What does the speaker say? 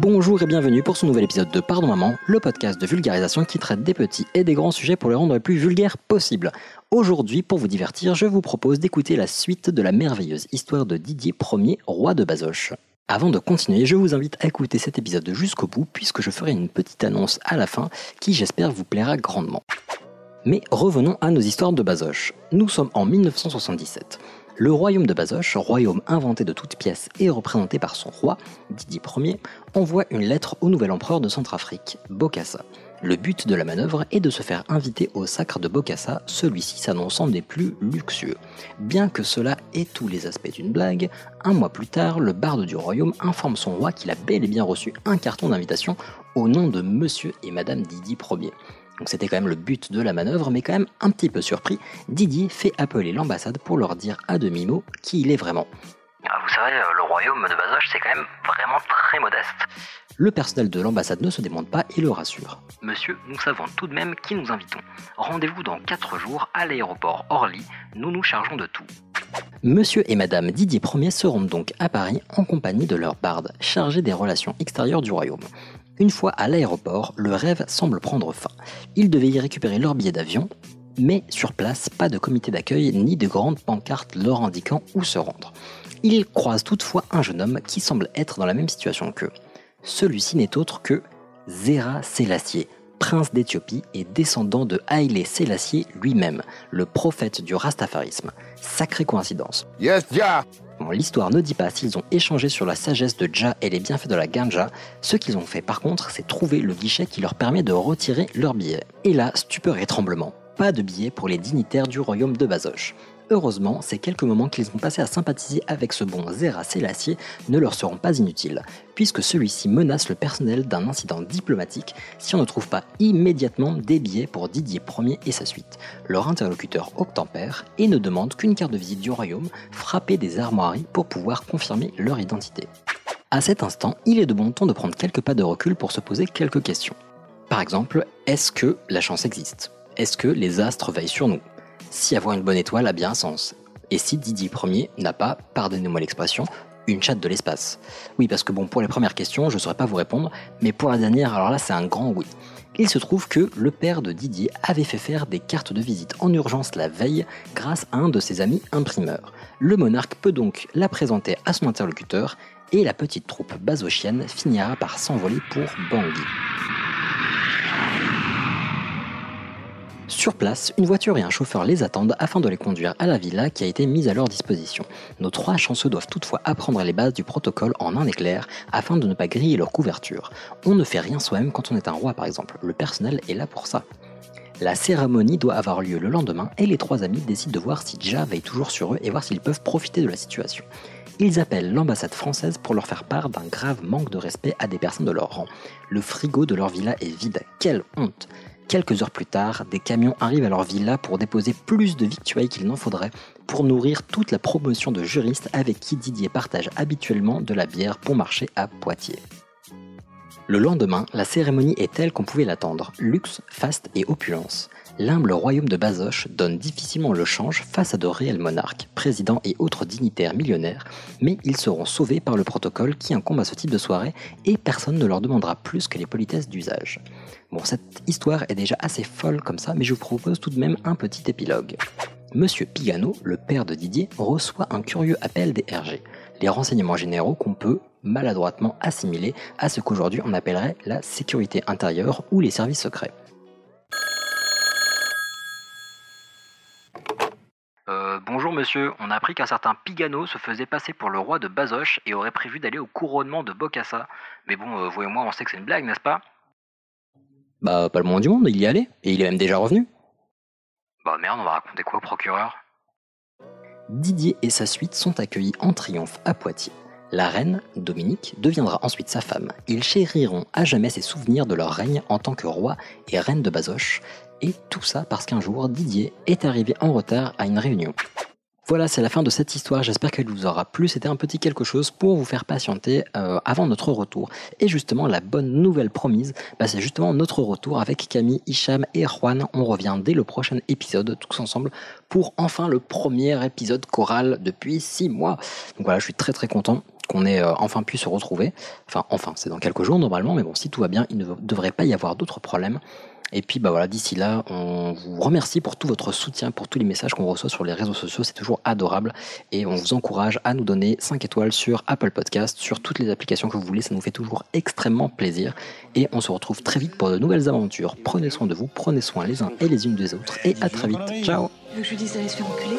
Bonjour et bienvenue pour ce nouvel épisode de Pardon Maman, le podcast de vulgarisation qui traite des petits et des grands sujets pour les rendre les plus vulgaires possibles. Aujourd'hui, pour vous divertir, je vous propose d'écouter la suite de la merveilleuse histoire de Didier Ier, roi de Bazoche. Avant de continuer, je vous invite à écouter cet épisode jusqu'au bout puisque je ferai une petite annonce à la fin qui j'espère vous plaira grandement. Mais revenons à nos histoires de Bazoche. Nous sommes en 1977. Le royaume de Bazoche, royaume inventé de toutes pièces et représenté par son roi, Didier Ier, envoie une lettre au nouvel empereur de Centrafrique, Bokassa. Le but de la manœuvre est de se faire inviter au sacre de Bokassa, celui-ci s'annonçant des plus luxueux. Bien que cela ait tous les aspects d'une blague, un mois plus tard, le barde du royaume informe son roi qu'il a bel et bien reçu un carton d'invitation au nom de Monsieur et Madame Didier Ier. Donc c'était quand même le but de la manœuvre, mais quand même un petit peu surpris, Didier fait appeler l'ambassade pour leur dire à demi-mot qui il est vraiment. Ah, Vous savez, euh, le royaume de Bazoche, c'est quand même vraiment très modeste. Le personnel de l'ambassade ne se démonte pas et le rassure. Monsieur, nous savons tout de même qui nous invitons. Rendez-vous dans 4 jours à l'aéroport Orly, nous nous chargeons de tout. Monsieur et Madame Didier Ier se rendent donc à Paris en compagnie de leur barde, chargé des relations extérieures du royaume. Une fois à l'aéroport, le rêve semble prendre fin. Ils devaient y récupérer leur billet d'avion, mais sur place, pas de comité d'accueil ni de grandes pancartes leur indiquant où se rendre. Ils croisent toutefois un jeune homme qui semble être dans la même situation qu'eux. Celui-ci n'est autre que Zera Sélassié, prince d'Éthiopie et descendant de Haïlé Sélassié lui-même, le prophète du rastafarisme. Sacrée coïncidence. Yes, yeah L'histoire ne dit pas s'ils ont échangé sur la sagesse de Dja et les bienfaits de la ganja. Ce qu'ils ont fait par contre, c'est trouver le guichet qui leur permet de retirer leur billet. Et là, stupeur et tremblement. Pas de billet pour les dignitaires du royaume de Bazoche. Heureusement, ces quelques moments qu'ils ont passés à sympathiser avec ce bon Zera Sélassié ne leur seront pas inutiles, puisque celui-ci menace le personnel d'un incident diplomatique si on ne trouve pas immédiatement des billets pour Didier Ier et sa suite. Leur interlocuteur obtempère et ne demande qu'une carte de visite du royaume frappée des armoiries pour pouvoir confirmer leur identité. À cet instant, il est de bon ton de prendre quelques pas de recul pour se poser quelques questions. Par exemple, est-ce que la chance existe? Est-ce que les astres veillent sur nous? Si avoir une bonne étoile a bien un sens Et si Didier Ier n'a pas, pardonnez-moi l'expression, une chatte de l'espace? Oui, parce que bon, pour les premières questions, je ne saurais pas vous répondre, mais pour la dernière, alors là, c'est un grand oui. Il se trouve que le père de Didier avait fait faire des cartes de visite en urgence la veille grâce à un de ses amis imprimeurs. Le monarque peut donc la présenter à son interlocuteur et la petite troupe basochienne finira par s'envoler pour Bangui. Sur place, une voiture et un chauffeur les attendent afin de les conduire à la villa qui a été mise à leur disposition. Nos trois chanceux doivent toutefois apprendre les bases du protocole en un éclair afin de ne pas griller leur couverture. On ne fait rien soi-même quand on est un roi par exemple, le personnel est là pour ça. La cérémonie doit avoir lieu le lendemain et les trois amis décident de voir si Ja veille toujours sur eux et voir s'ils peuvent profiter de la situation. Ils appellent l'ambassade française pour leur faire part d'un grave manque de respect à des personnes de leur rang. Le frigo de leur villa est vide, quelle honte Quelques heures plus tard, des camions arrivent à leur villa pour déposer plus de victuailles qu'il n'en faudrait pour nourrir toute la promotion de juristes avec qui Didier partage habituellement de la bière pour marcher à Poitiers. Le lendemain, la cérémonie est telle qu'on pouvait l'attendre, luxe, faste et opulence. L'humble royaume de Bazoche donne difficilement le change face à de réels monarques, présidents et autres dignitaires millionnaires, mais ils seront sauvés par le protocole qui incombe à ce type de soirée et personne ne leur demandera plus que les politesses d'usage. Bon, cette histoire est déjà assez folle comme ça, mais je vous propose tout de même un petit épilogue. Monsieur Pigano, le père de Didier, reçoit un curieux appel des RG, les renseignements généraux qu'on peut maladroitement assimiler à ce qu'aujourd'hui on appellerait la sécurité intérieure ou les services secrets. Euh, bonjour monsieur, on a appris qu'un certain Pigano se faisait passer pour le roi de Bazoche et aurait prévu d'aller au couronnement de Bokassa. Mais bon, euh, vous et moi, on sait que c'est une blague, n'est-ce pas? Bah, pas le moins du monde, il y allait, et il est même déjà revenu. Bah merde, on va raconter quoi au procureur? Didier et sa suite sont accueillis en triomphe à Poitiers. La reine, Dominique, deviendra ensuite sa femme. Ils chériront à jamais ses souvenirs de leur règne en tant que roi et reine de Basoche, et tout ça parce qu'un jour, Didier est arrivé en retard à une réunion. Voilà, c'est la fin de cette histoire. J'espère qu'elle vous aura plu. C'était un petit quelque chose pour vous faire patienter euh, avant notre retour. Et justement, la bonne nouvelle promise, bah, c'est justement notre retour avec Camille, Hicham et Juan. On revient dès le prochain épisode, tous ensemble, pour enfin le premier épisode choral depuis six mois. Donc voilà, je suis très très content qu'on ait euh, enfin pu se retrouver. Enfin, enfin, c'est dans quelques jours normalement, mais bon, si tout va bien, il ne devrait pas y avoir d'autres problèmes. Et puis bah voilà, d'ici là, on vous remercie pour tout votre soutien, pour tous les messages qu'on reçoit sur les réseaux sociaux, c'est toujours adorable. Et on vous encourage à nous donner 5 étoiles sur Apple Podcast, sur toutes les applications que vous voulez, ça nous fait toujours extrêmement plaisir. Et on se retrouve très vite pour de nouvelles aventures. Prenez soin de vous, prenez soin les uns et les unes des autres. Et à très vite. Ciao je enculer